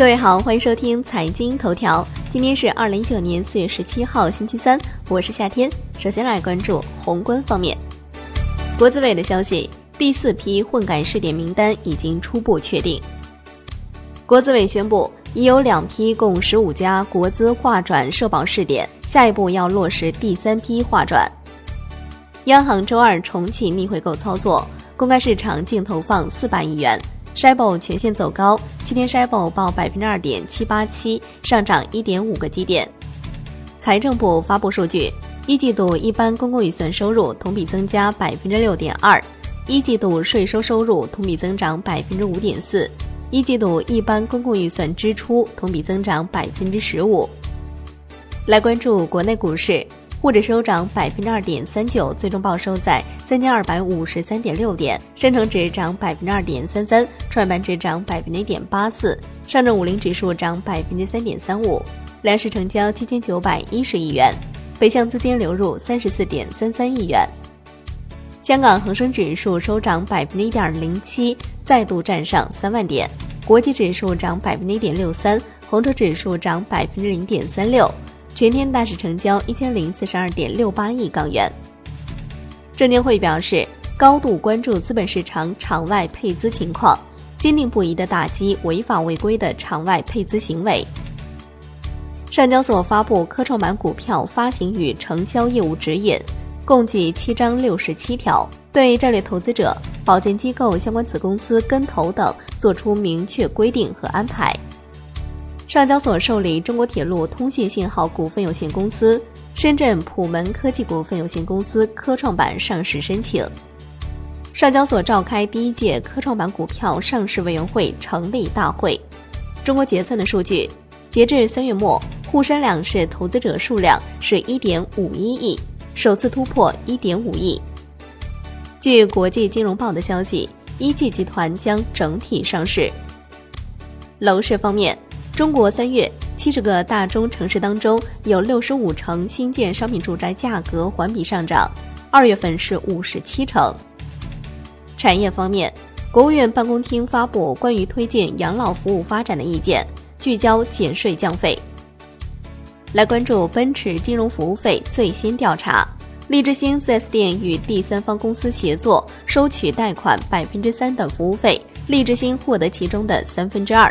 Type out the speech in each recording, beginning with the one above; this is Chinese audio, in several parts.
各位好，欢迎收听财经头条。今天是二零一九年四月十七号，星期三，我是夏天。首先来关注宏观方面，国资委的消息，第四批混改试点名单已经初步确定。国资委宣布，已有两批共十五家国资划转社保试点，下一步要落实第三批划转。央行周二重启逆回购操作，公开市场净投放四百亿元。S h i b o 全线走高，七天 s h i b o 报百分之二点七八七，上涨一点五个基点。财政部发布数据，一季度一般公共预算收入同比增加百分之六点二，一季度税收收入同比增长百分之五点四，一季度一般公共预算支出同比增长百分之十五。来关注国内股市。沪指收涨百分之二点三九，最终报收在三千二百五十三点六点。深成指涨百分之二点三三，创业板指涨百分之一点八四，上证五零指数涨百分之三点三五。两市成交七千九百一十亿元，北向资金流入三十四点三三亿元。香港恒生指数收涨百分之一点零七，再度站上三万点。国际指数涨百分之一点六三，红筹指数涨百分之零点三六。全天大市成交一千零四十二点六八亿港元。证监会表示，高度关注资本市场场外配资情况，坚定不移的打击违法违规的场外配资行为。上交所发布科创板股票发行与承销业务指引，共计七章六十七条，对战略投资者、保荐机构相关子公司跟投等作出明确规定和安排。上交所受理中国铁路通信信号股份有限公司、深圳普门科技股份有限公司科创板上市申请。上交所召开第一届科创板股票上市委员会成立大会。中国结算的数据，截至三月末，沪深两市投资者数量是一点五一亿，首次突破一点五亿。据国际金融报的消息，一汽集团将整体上市。楼市方面。中国三月七十个大中城市当中，有六十五城新建商品住宅价格环比上涨，二月份是五十七成。产业方面，国务院办公厅发布关于推进养老服务发展的意见，聚焦减税降费。来关注奔驰金融服务费最新调查，利之星 4S 店与第三方公司协作收取贷款百分之三的服务费，利之星获得其中的三分之二。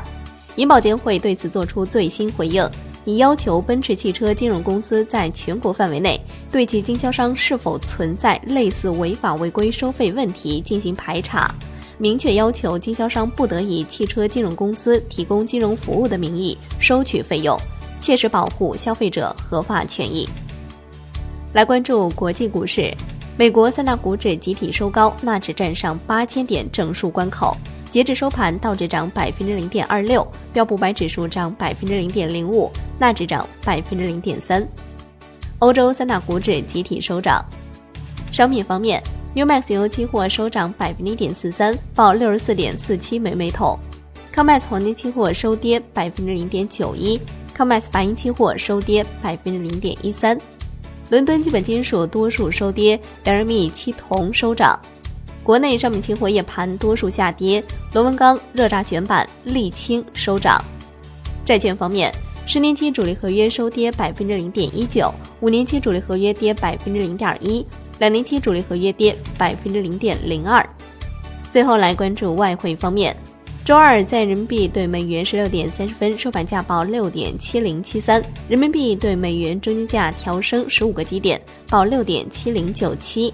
银保监会对此作出最新回应，已要求奔驰汽车金融公司在全国范围内对其经销商是否存在类似违法违规收费问题进行排查，明确要求经销商不得以汽车金融公司提供金融服务的名义收取费用，切实保护消费者合法权益。来关注国际股市，美国三大股指集体收高，纳指站上八千点整数关口。截至收盘，道指涨百分之零点二六，标普白指数涨百分之零点零五，纳指涨百分之零点三。欧洲三大股指集体收涨。商品方面，Umax 原油期货收涨百分之一点四三，报六十四点四七每每桶。Comex 黄金期货收跌百分之零点九一，Comex 白银期货收跌百分之零点一三。伦敦基本金属多数收跌，LME 七铜收涨。国内商品期货夜盘多数下跌，螺纹钢、热轧卷板、沥青收涨。债券方面，十年期主力合约收跌百分之零点一九，五年期主力合约跌百分之零点一，两年期主力合约跌百分之零点零二。最后来关注外汇方面，周二在人民币对美元十六点三十分收盘价报六点七零七三，人民币对美元中间价调升十五个基点，报六点七零九七。